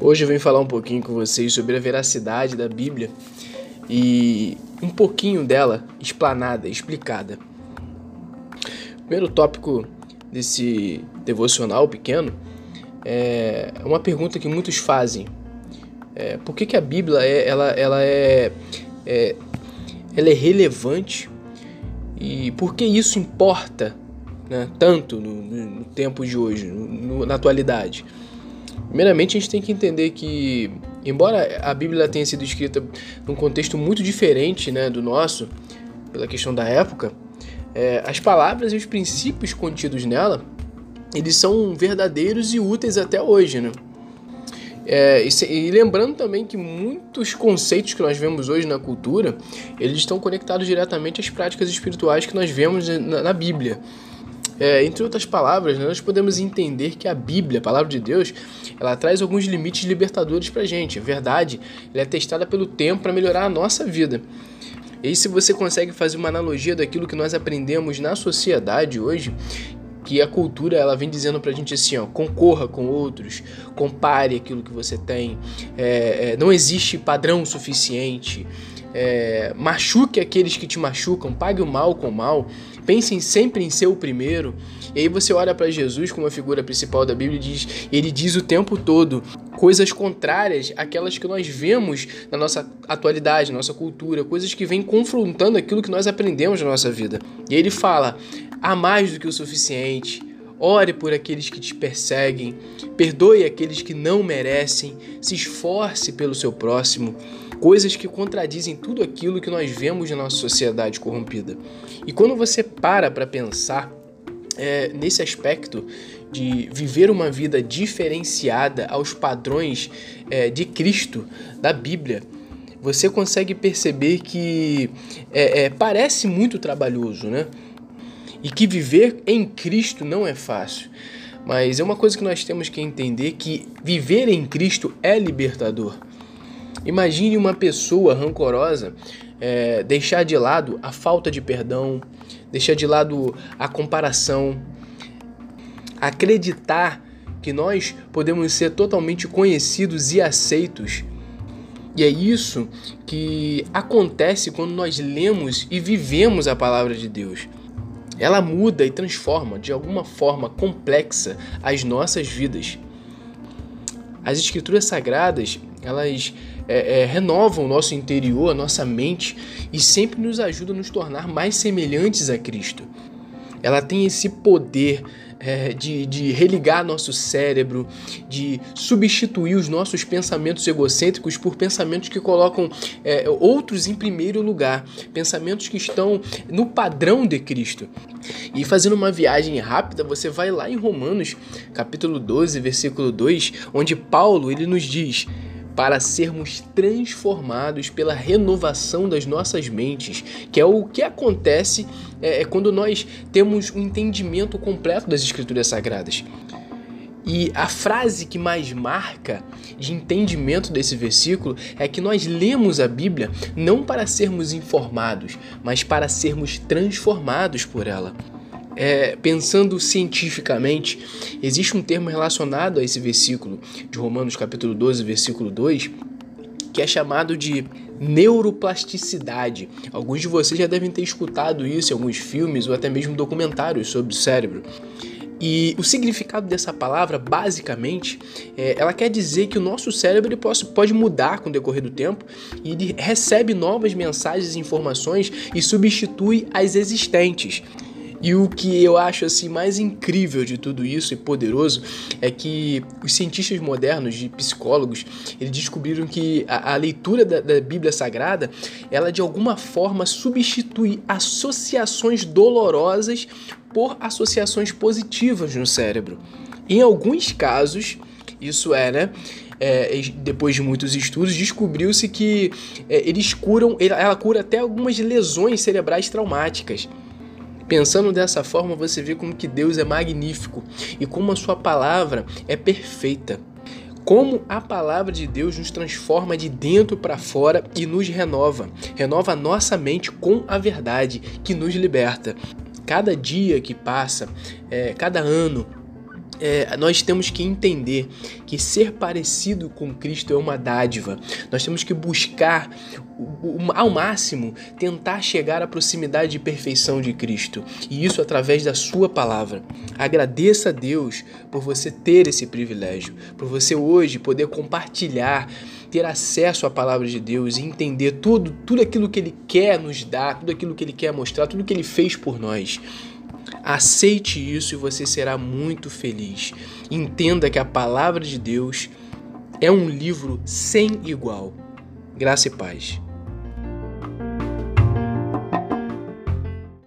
Hoje eu venho falar um pouquinho com vocês sobre a veracidade da Bíblia e um pouquinho dela explanada, explicada. O primeiro tópico desse devocional pequeno é uma pergunta que muitos fazem. É, por que, que a Bíblia é, ela, ela é, é, ela é relevante e por que isso importa né, tanto no, no, tempo de hoje, no, na atualidade? Primeiramente, a gente tem que entender que, embora a Bíblia tenha sido escrita num contexto muito diferente né, do nosso, pela questão da época, é, as palavras e os princípios contidos nela, eles são verdadeiros e úteis até hoje, né? É, e, e, lembrando também que muitos conceitos que nós vemos hoje na cultura, eles estão conectados diretamente às práticas espirituais que nós vemos na, na Bíblia. É, entre outras palavras, né, nós podemos entender que a Bíblia, a palavra de Deus, ela traz alguns limites libertadores para a gente. A verdade, ela é testada pelo tempo para melhorar a nossa vida. E se você consegue fazer uma analogia daquilo que nós aprendemos na sociedade hoje, que a cultura ela vem dizendo pra gente assim, ó, concorra com outros, compare aquilo que você tem, é, é, não existe padrão suficiente, é, machuque aqueles que te machucam, pague o mal com o mal, pensem sempre em ser o primeiro. E aí você olha para Jesus como a figura principal da Bíblia e diz, ele diz o tempo todo coisas contrárias àquelas que nós vemos na nossa atualidade, na nossa cultura, coisas que vêm confrontando aquilo que nós aprendemos na nossa vida. E ele fala: há mais do que o suficiente. Ore por aqueles que te perseguem, perdoe aqueles que não merecem, se esforce pelo seu próximo coisas que contradizem tudo aquilo que nós vemos na nossa sociedade corrompida. E quando você para para pensar é, nesse aspecto de viver uma vida diferenciada aos padrões é, de Cristo, da Bíblia, você consegue perceber que é, é, parece muito trabalhoso, né? E que viver em Cristo não é fácil. Mas é uma coisa que nós temos que entender que viver em Cristo é libertador. Imagine uma pessoa rancorosa é, deixar de lado a falta de perdão, deixar de lado a comparação, acreditar que nós podemos ser totalmente conhecidos e aceitos. E é isso que acontece quando nós lemos e vivemos a palavra de Deus. Ela muda e transforma de alguma forma complexa as nossas vidas. As escrituras sagradas, elas é, é, renovam o nosso interior, a nossa mente e sempre nos ajudam a nos tornar mais semelhantes a Cristo. Ela tem esse poder é, de, de religar nosso cérebro, de substituir os nossos pensamentos egocêntricos por pensamentos que colocam é, outros em primeiro lugar, pensamentos que estão no padrão de Cristo. E fazendo uma viagem rápida, você vai lá em Romanos, capítulo 12, versículo 2, onde Paulo ele nos diz: para sermos transformados pela renovação das nossas mentes, que é o que acontece é, é, quando nós temos um entendimento completo das Escrituras Sagradas. E a frase que mais marca de entendimento desse versículo é que nós lemos a Bíblia não para sermos informados, mas para sermos transformados por ela é, pensando cientificamente, existe um termo relacionado a esse versículo de Romanos capítulo 12, versículo 2, que é chamado de neuroplasticidade. Alguns de vocês já devem ter escutado isso em alguns filmes ou até mesmo documentários sobre o cérebro. E o significado dessa palavra, basicamente, é, ela quer dizer que o nosso cérebro ele pode, pode mudar com o decorrer do tempo e ele recebe novas mensagens e informações e substitui as existentes. E o que eu acho assim mais incrível de tudo isso e poderoso é que os cientistas modernos, de psicólogos, eles descobriram que a, a leitura da, da, Bíblia Sagrada, ela de alguma forma substitui associações dolorosas por associações positivas no cérebro. Em alguns casos, isso é, né? É, depois de muitos estudos, descobriu-se que é, eles curam, ela cura até algumas lesões cerebrais traumáticas. Pensando dessa forma, você vê como que Deus é magnífico e como a sua palavra é perfeita. Como a palavra de Deus nos transforma de dentro para fora e nos renova. Renova nossa mente com a verdade que nos liberta. Cada dia que passa, é, cada ano, é, nós temos que entender que ser parecido com Cristo é uma dádiva. Nós temos que buscar ao máximo tentar chegar à proximidade e perfeição de Cristo, e isso através da Sua palavra. Agradeça a Deus por você ter esse privilégio, por você hoje poder compartilhar, ter acesso à palavra de Deus e entender tudo, tudo aquilo que Ele quer nos dar, tudo aquilo que Ele quer mostrar, tudo que Ele fez por nós. Aceite isso e você será muito feliz. Entenda que a palavra de Deus é um livro sem igual. Graça e paz.